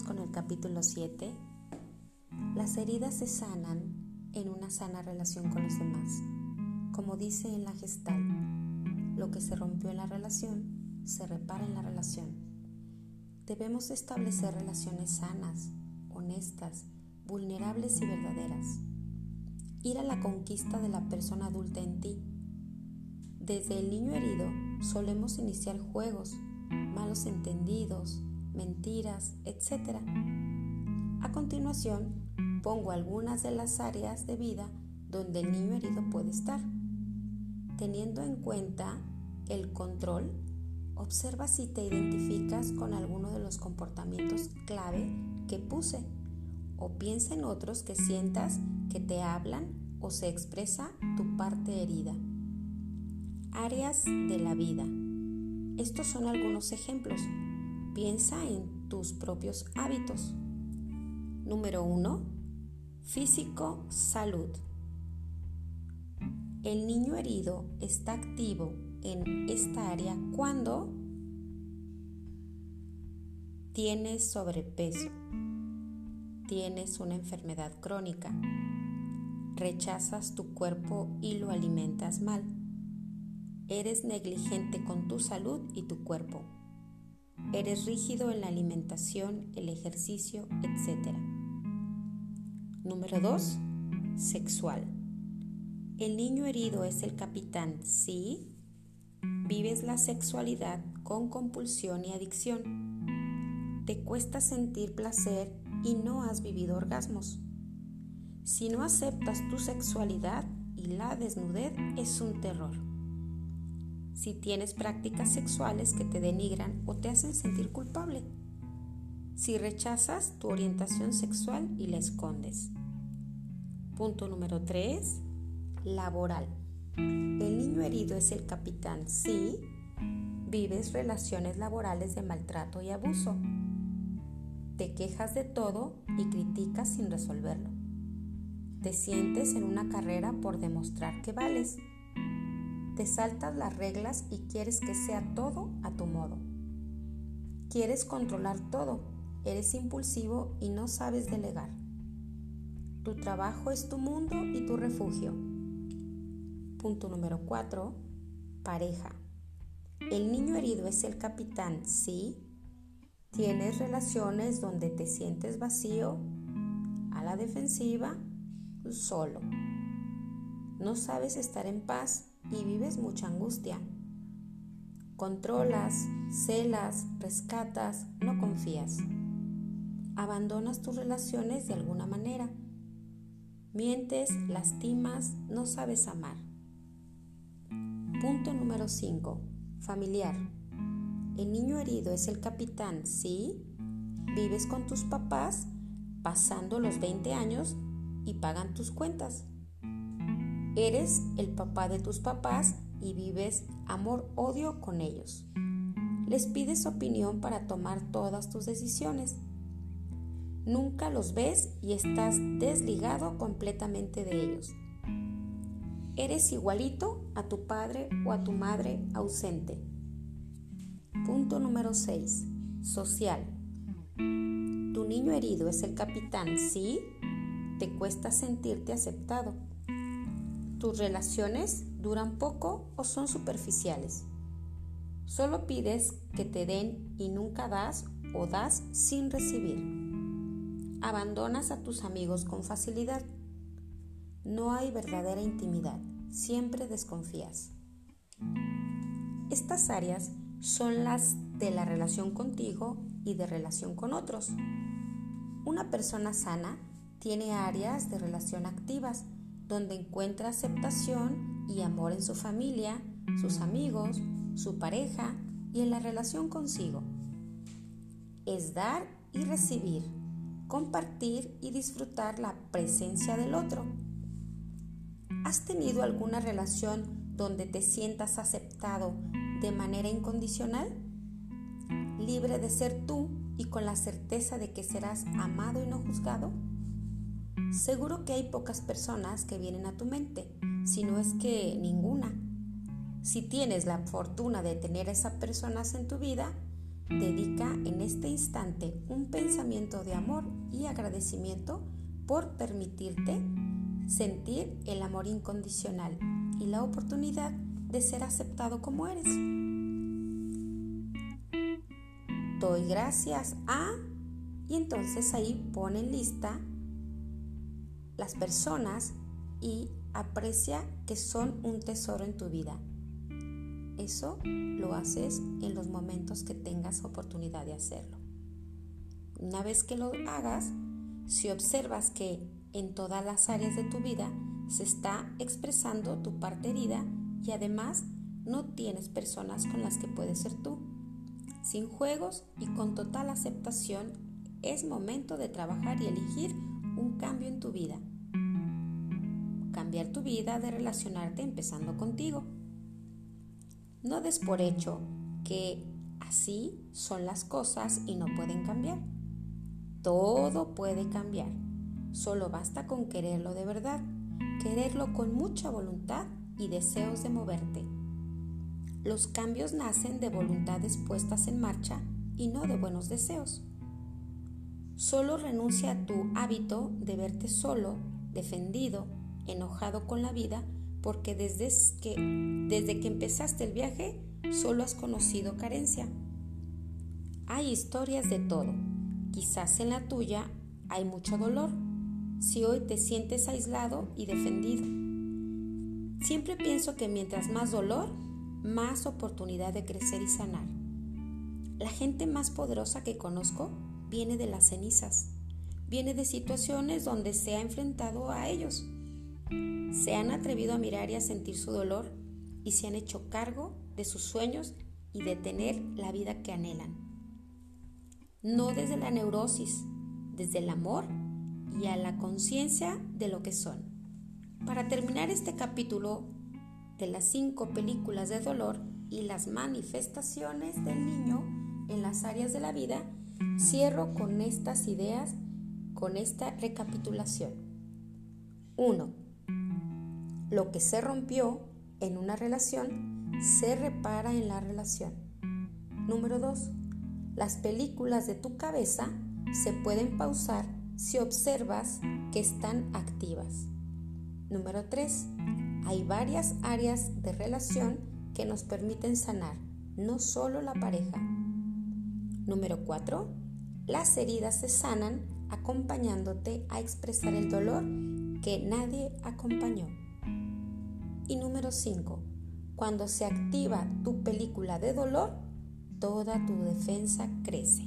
Con el capítulo 7. Las heridas se sanan en una sana relación con los demás. Como dice en la gestal, lo que se rompió en la relación se repara en la relación. Debemos establecer relaciones sanas, honestas, vulnerables y verdaderas. Ir a la conquista de la persona adulta en ti. Desde el niño herido solemos iniciar juegos, malos entendidos, mentiras, etc. A continuación, pongo algunas de las áreas de vida donde el niño herido puede estar. Teniendo en cuenta el control, observa si te identificas con alguno de los comportamientos clave que puse o piensa en otros que sientas que te hablan o se expresa tu parte herida. Áreas de la vida. Estos son algunos ejemplos. Piensa en tus propios hábitos. Número 1. Físico, salud. El niño herido está activo en esta área cuando tienes sobrepeso, tienes una enfermedad crónica, rechazas tu cuerpo y lo alimentas mal, eres negligente con tu salud y tu cuerpo Eres rígido en la alimentación, el ejercicio, etc. Número 2. Sexual. El niño herido es el capitán si vives la sexualidad con compulsión y adicción. Te cuesta sentir placer y no has vivido orgasmos. Si no aceptas tu sexualidad y la desnudez es un terror si tienes prácticas sexuales que te denigran o te hacen sentir culpable, si rechazas tu orientación sexual y la escondes. Punto número 3. Laboral. El niño herido es el capitán si vives relaciones laborales de maltrato y abuso. Te quejas de todo y criticas sin resolverlo. Te sientes en una carrera por demostrar que vales te saltas las reglas y quieres que sea todo a tu modo. Quieres controlar todo, eres impulsivo y no sabes delegar. Tu trabajo es tu mundo y tu refugio. Punto número 4. Pareja. El niño herido es el capitán si tienes relaciones donde te sientes vacío, a la defensiva, solo. No sabes estar en paz y vives mucha angustia. Controlas, celas, rescatas, no confías. Abandonas tus relaciones de alguna manera. Mientes, lastimas, no sabes amar. Punto número 5. Familiar. El niño herido es el capitán si vives con tus papás pasando los 20 años y pagan tus cuentas. Eres el papá de tus papás y vives amor-odio con ellos. Les pides opinión para tomar todas tus decisiones. Nunca los ves y estás desligado completamente de ellos. Eres igualito a tu padre o a tu madre ausente. Punto número 6. Social. Tu niño herido es el capitán si te cuesta sentirte aceptado tus relaciones duran poco o son superficiales. Solo pides que te den y nunca das o das sin recibir. Abandonas a tus amigos con facilidad. No hay verdadera intimidad, siempre desconfías. Estas áreas son las de la relación contigo y de relación con otros. Una persona sana tiene áreas de relación activas donde encuentra aceptación y amor en su familia, sus amigos, su pareja y en la relación consigo. Es dar y recibir, compartir y disfrutar la presencia del otro. ¿Has tenido alguna relación donde te sientas aceptado de manera incondicional? Libre de ser tú y con la certeza de que serás amado y no juzgado? Seguro que hay pocas personas que vienen a tu mente, si no es que ninguna. Si tienes la fortuna de tener a esas personas en tu vida, dedica en este instante un pensamiento de amor y agradecimiento por permitirte sentir el amor incondicional y la oportunidad de ser aceptado como eres. Doy gracias a y entonces ahí pone en lista las personas y aprecia que son un tesoro en tu vida. Eso lo haces en los momentos que tengas oportunidad de hacerlo. Una vez que lo hagas, si observas que en todas las áreas de tu vida se está expresando tu parte herida y además no tienes personas con las que puedes ser tú. Sin juegos y con total aceptación, es momento de trabajar y elegir un cambio en tu vida. Tu vida de relacionarte empezando contigo. No des por hecho que así son las cosas y no pueden cambiar. Todo puede cambiar. Solo basta con quererlo de verdad, quererlo con mucha voluntad y deseos de moverte. Los cambios nacen de voluntades puestas en marcha y no de buenos deseos. Solo renuncia a tu hábito de verte solo, defendido, enojado con la vida, porque desde que, desde que empezaste el viaje solo has conocido carencia. Hay historias de todo. Quizás en la tuya hay mucho dolor, si hoy te sientes aislado y defendido. Siempre pienso que mientras más dolor, más oportunidad de crecer y sanar. La gente más poderosa que conozco viene de las cenizas, viene de situaciones donde se ha enfrentado a ellos. Se han atrevido a mirar y a sentir su dolor y se han hecho cargo de sus sueños y de tener la vida que anhelan. No desde la neurosis, desde el amor y a la conciencia de lo que son. Para terminar este capítulo de las cinco películas de dolor y las manifestaciones del niño en las áreas de la vida, cierro con estas ideas, con esta recapitulación. 1. Lo que se rompió en una relación se repara en la relación. Número 2. Las películas de tu cabeza se pueden pausar si observas que están activas. Número 3. Hay varias áreas de relación que nos permiten sanar, no solo la pareja. Número 4. Las heridas se sanan acompañándote a expresar el dolor que nadie acompañó. Y número 5, cuando se activa tu película de dolor, toda tu defensa crece.